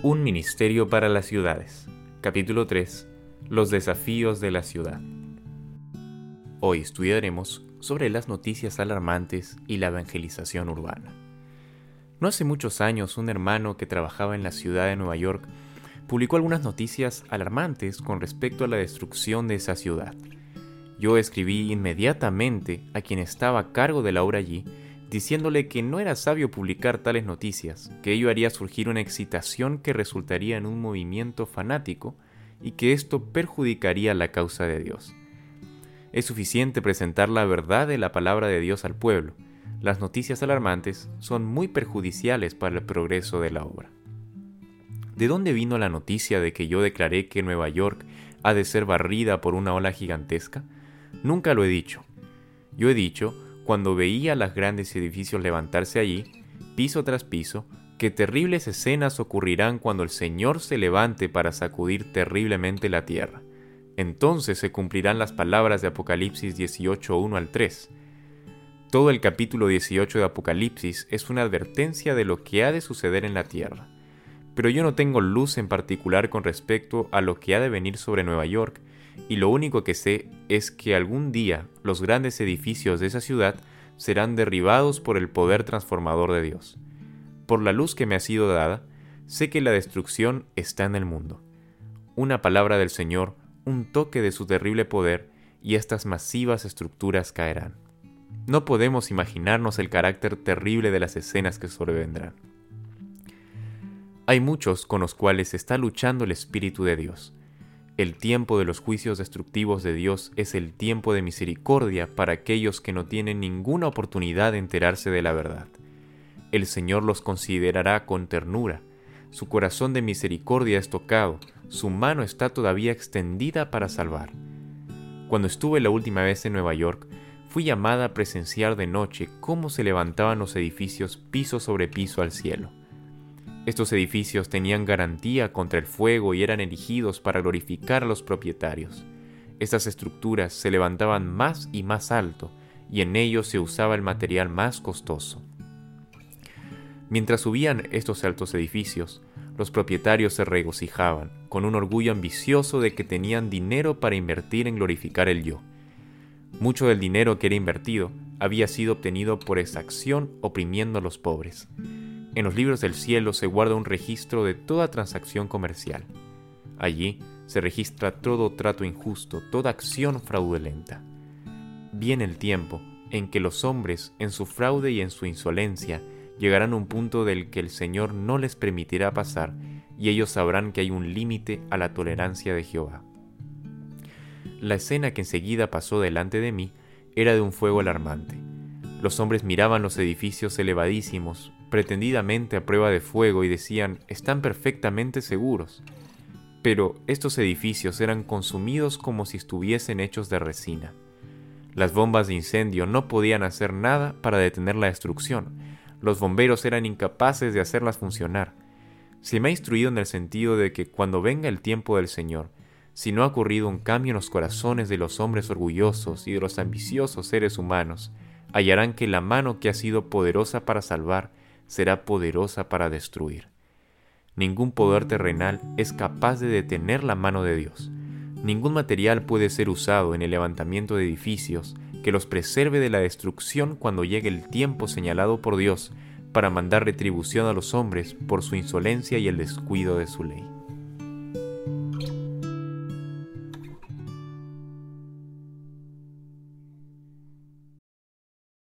Un ministerio para las ciudades. Capítulo 3. Los desafíos de la ciudad. Hoy estudiaremos sobre las noticias alarmantes y la evangelización urbana. No hace muchos años un hermano que trabajaba en la ciudad de Nueva York publicó algunas noticias alarmantes con respecto a la destrucción de esa ciudad. Yo escribí inmediatamente a quien estaba a cargo de la obra allí diciéndole que no era sabio publicar tales noticias, que ello haría surgir una excitación que resultaría en un movimiento fanático y que esto perjudicaría la causa de Dios. Es suficiente presentar la verdad de la palabra de Dios al pueblo. Las noticias alarmantes son muy perjudiciales para el progreso de la obra. ¿De dónde vino la noticia de que yo declaré que Nueva York ha de ser barrida por una ola gigantesca? Nunca lo he dicho. Yo he dicho cuando veía los grandes edificios levantarse allí, piso tras piso, que terribles escenas ocurrirán cuando el Señor se levante para sacudir terriblemente la tierra. Entonces se cumplirán las palabras de Apocalipsis 18, 1 al 3. Todo el capítulo 18 de Apocalipsis es una advertencia de lo que ha de suceder en la tierra. Pero yo no tengo luz en particular con respecto a lo que ha de venir sobre Nueva York, y lo único que sé es que algún día los grandes edificios de esa ciudad serán derribados por el poder transformador de Dios. Por la luz que me ha sido dada, sé que la destrucción está en el mundo. Una palabra del Señor, un toque de su terrible poder, y estas masivas estructuras caerán. No podemos imaginarnos el carácter terrible de las escenas que sobrevendrán. Hay muchos con los cuales está luchando el Espíritu de Dios el tiempo de los juicios destructivos de Dios es el tiempo de misericordia para aquellos que no tienen ninguna oportunidad de enterarse de la verdad. El Señor los considerará con ternura. Su corazón de misericordia es tocado, su mano está todavía extendida para salvar. Cuando estuve la última vez en Nueva York, fui llamada a presenciar de noche cómo se levantaban los edificios piso sobre piso al cielo. Estos edificios tenían garantía contra el fuego y eran erigidos para glorificar a los propietarios. Estas estructuras se levantaban más y más alto y en ellos se usaba el material más costoso. Mientras subían estos altos edificios, los propietarios se regocijaban, con un orgullo ambicioso de que tenían dinero para invertir en glorificar el yo. Mucho del dinero que era invertido había sido obtenido por exacción oprimiendo a los pobres. En los libros del cielo se guarda un registro de toda transacción comercial. Allí se registra todo trato injusto, toda acción fraudulenta. Viene el tiempo en que los hombres, en su fraude y en su insolencia, llegarán a un punto del que el Señor no les permitirá pasar, y ellos sabrán que hay un límite a la tolerancia de Jehová. La escena que enseguida pasó delante de mí era de un fuego alarmante. Los hombres miraban los edificios elevadísimos, pretendidamente a prueba de fuego, y decían, están perfectamente seguros. Pero estos edificios eran consumidos como si estuviesen hechos de resina. Las bombas de incendio no podían hacer nada para detener la destrucción. Los bomberos eran incapaces de hacerlas funcionar. Se me ha instruido en el sentido de que cuando venga el tiempo del Señor, si no ha ocurrido un cambio en los corazones de los hombres orgullosos y de los ambiciosos seres humanos, hallarán que la mano que ha sido poderosa para salvar será poderosa para destruir. Ningún poder terrenal es capaz de detener la mano de Dios. Ningún material puede ser usado en el levantamiento de edificios que los preserve de la destrucción cuando llegue el tiempo señalado por Dios para mandar retribución a los hombres por su insolencia y el descuido de su ley.